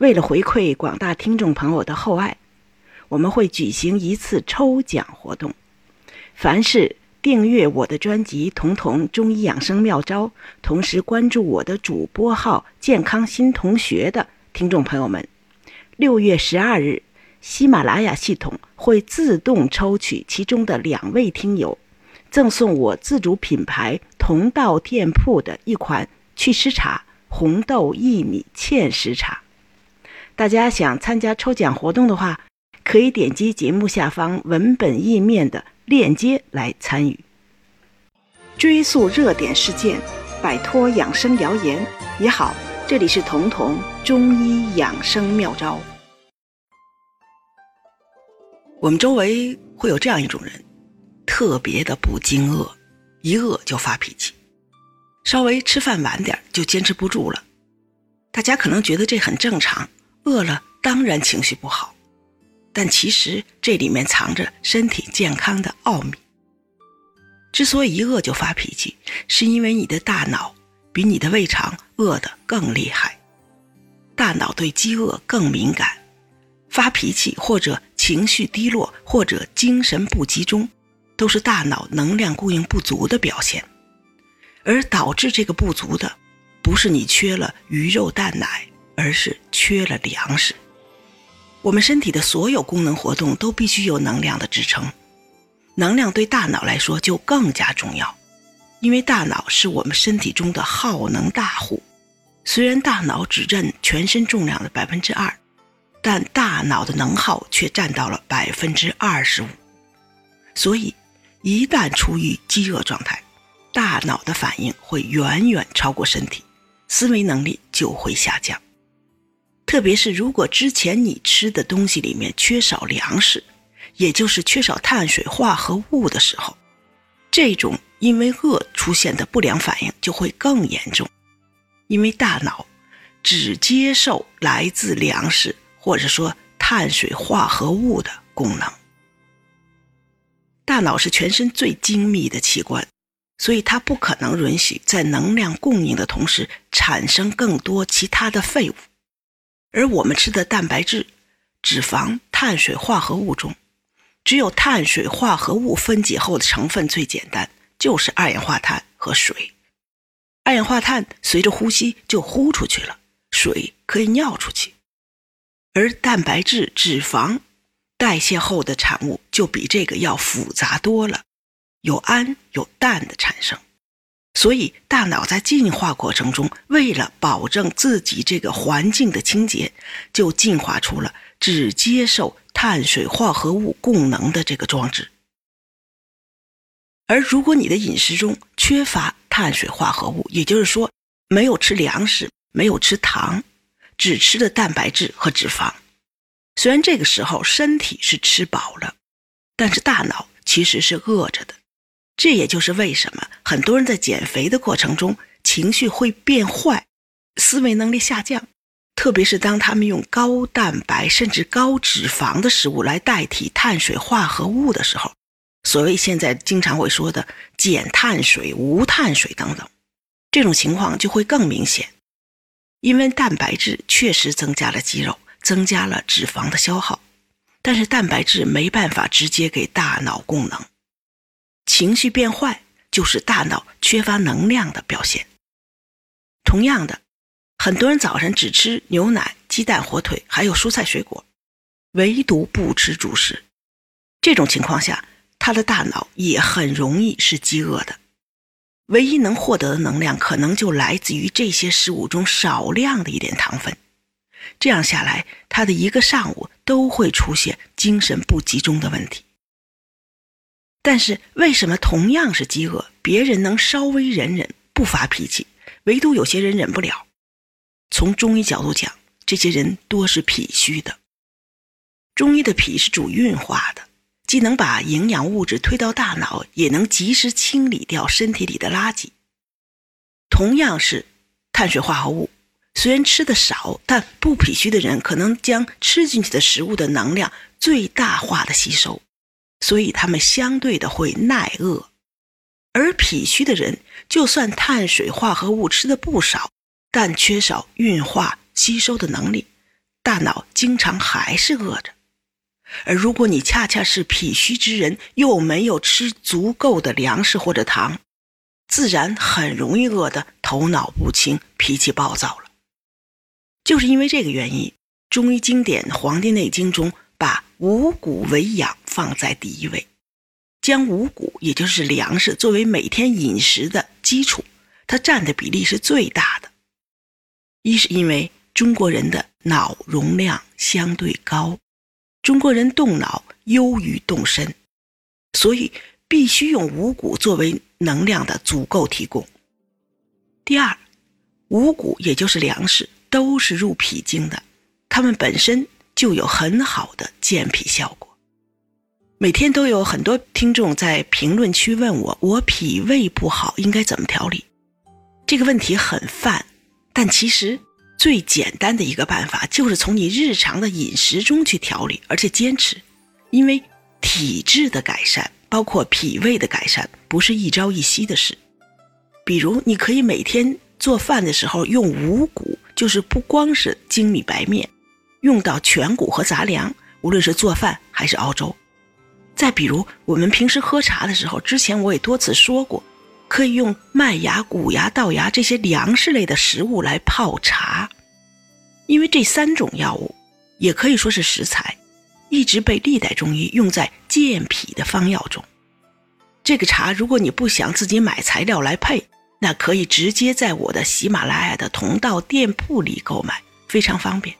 为了回馈广大听众朋友的厚爱，我们会举行一次抽奖活动。凡是订阅我的专辑《彤彤中医养生妙招》，同时关注我的主播号“健康新同学”的听众朋友们，六月十二日，喜马拉雅系统会自动抽取其中的两位听友，赠送我自主品牌同道店铺的一款祛湿茶——红豆薏米芡实茶。大家想参加抽奖活动的话，可以点击节目下方文本页面的链接来参与。追溯热点事件，摆脱养生谣言也好。这里是彤彤中医养生妙招。我们周围会有这样一种人，特别的不惊饿，一饿就发脾气，稍微吃饭晚点就坚持不住了。大家可能觉得这很正常。饿了当然情绪不好，但其实这里面藏着身体健康的奥秘。之所以一饿就发脾气，是因为你的大脑比你的胃肠饿得更厉害，大脑对饥饿更敏感，发脾气或者情绪低落或者精神不集中，都是大脑能量供应不足的表现。而导致这个不足的，不是你缺了鱼肉蛋奶。而是缺了粮食。我们身体的所有功能活动都必须有能量的支撑，能量对大脑来说就更加重要，因为大脑是我们身体中的耗能大户。虽然大脑只占全身重量的百分之二，但大脑的能耗却占到了百分之二十五。所以，一旦处于饥饿状态，大脑的反应会远远超过身体，思维能力就会下降。特别是如果之前你吃的东西里面缺少粮食，也就是缺少碳水化合物的时候，这种因为饿出现的不良反应就会更严重。因为大脑只接受来自粮食或者说碳水化合物的功能。大脑是全身最精密的器官，所以它不可能允许在能量供应的同时产生更多其他的废物。而我们吃的蛋白质、脂肪、碳水化合物中，只有碳水化合物分解后的成分最简单，就是二氧化碳和水。二氧化碳随着呼吸就呼出去了，水可以尿出去。而蛋白质、脂肪代谢后的产物就比这个要复杂多了，有氨有氮的产生。所以，大脑在进化过程中，为了保证自己这个环境的清洁，就进化出了只接受碳水化合物供能的这个装置。而如果你的饮食中缺乏碳水化合物，也就是说没有吃粮食、没有吃糖，只吃的蛋白质和脂肪，虽然这个时候身体是吃饱了，但是大脑其实是饿着的。这也就是为什么很多人在减肥的过程中情绪会变坏，思维能力下降，特别是当他们用高蛋白甚至高脂肪的食物来代替碳水化合物的时候，所谓现在经常会说的减碳水、无碳水等等，这种情况就会更明显，因为蛋白质确实增加了肌肉，增加了脂肪的消耗，但是蛋白质没办法直接给大脑供能。情绪变坏就是大脑缺乏能量的表现。同样的，很多人早晨只吃牛奶、鸡蛋、火腿，还有蔬菜水果，唯独不吃主食。这种情况下，他的大脑也很容易是饥饿的。唯一能获得的能量，可能就来自于这些食物中少量的一点糖分。这样下来，他的一个上午都会出现精神不集中的问题。但是为什么同样是饥饿，别人能稍微忍忍不发脾气，唯独有些人忍不了？从中医角度讲，这些人多是脾虚的。中医的脾是主运化的，既能把营养物质推到大脑，也能及时清理掉身体里的垃圾。同样是碳水化合物，虽然吃的少，但不脾虚的人可能将吃进去的食物的能量最大化的吸收。所以他们相对的会耐饿，而脾虚的人，就算碳水化合物吃的不少，但缺少运化吸收的能力，大脑经常还是饿着。而如果你恰恰是脾虚之人，又没有吃足够的粮食或者糖，自然很容易饿得头脑不清、脾气暴躁了。就是因为这个原因，中医经典《黄帝内经》中把五谷为养放在第一位，将五谷也就是粮食作为每天饮食的基础，它占的比例是最大的。一是因为中国人的脑容量相对高。中国人动脑优于动身，所以必须用五谷作为能量的足够提供。第二，五谷也就是粮食，都是入脾经的，它们本身就有很好的健脾效果。每天都有很多听众在评论区问我，我脾胃不好应该怎么调理？这个问题很泛，但其实。最简单的一个办法就是从你日常的饮食中去调理，而且坚持，因为体质的改善，包括脾胃的改善，不是一朝一夕的事。比如，你可以每天做饭的时候用五谷，就是不光是精米白面，用到全谷和杂粮，无论是做饭还是熬粥。再比如，我们平时喝茶的时候，之前我也多次说过。可以用麦芽、谷芽、稻芽这些粮食类的食物来泡茶，因为这三种药物也可以说是食材，一直被历代中医用在健脾的方药中。这个茶，如果你不想自己买材料来配，那可以直接在我的喜马拉雅的同道店铺里购买，非常方便。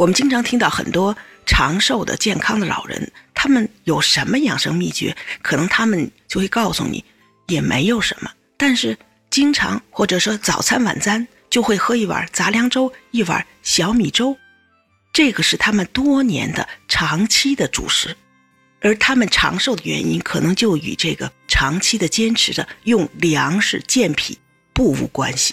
我们经常听到很多长寿的、健康的老人，他们有什么养生秘诀？可能他们就会告诉你。也没有什么，但是经常或者说早餐晚餐就会喝一碗杂粮粥，一碗小米粥，这个是他们多年的长期的主食，而他们长寿的原因，可能就与这个长期的坚持着用粮食健脾不无关系。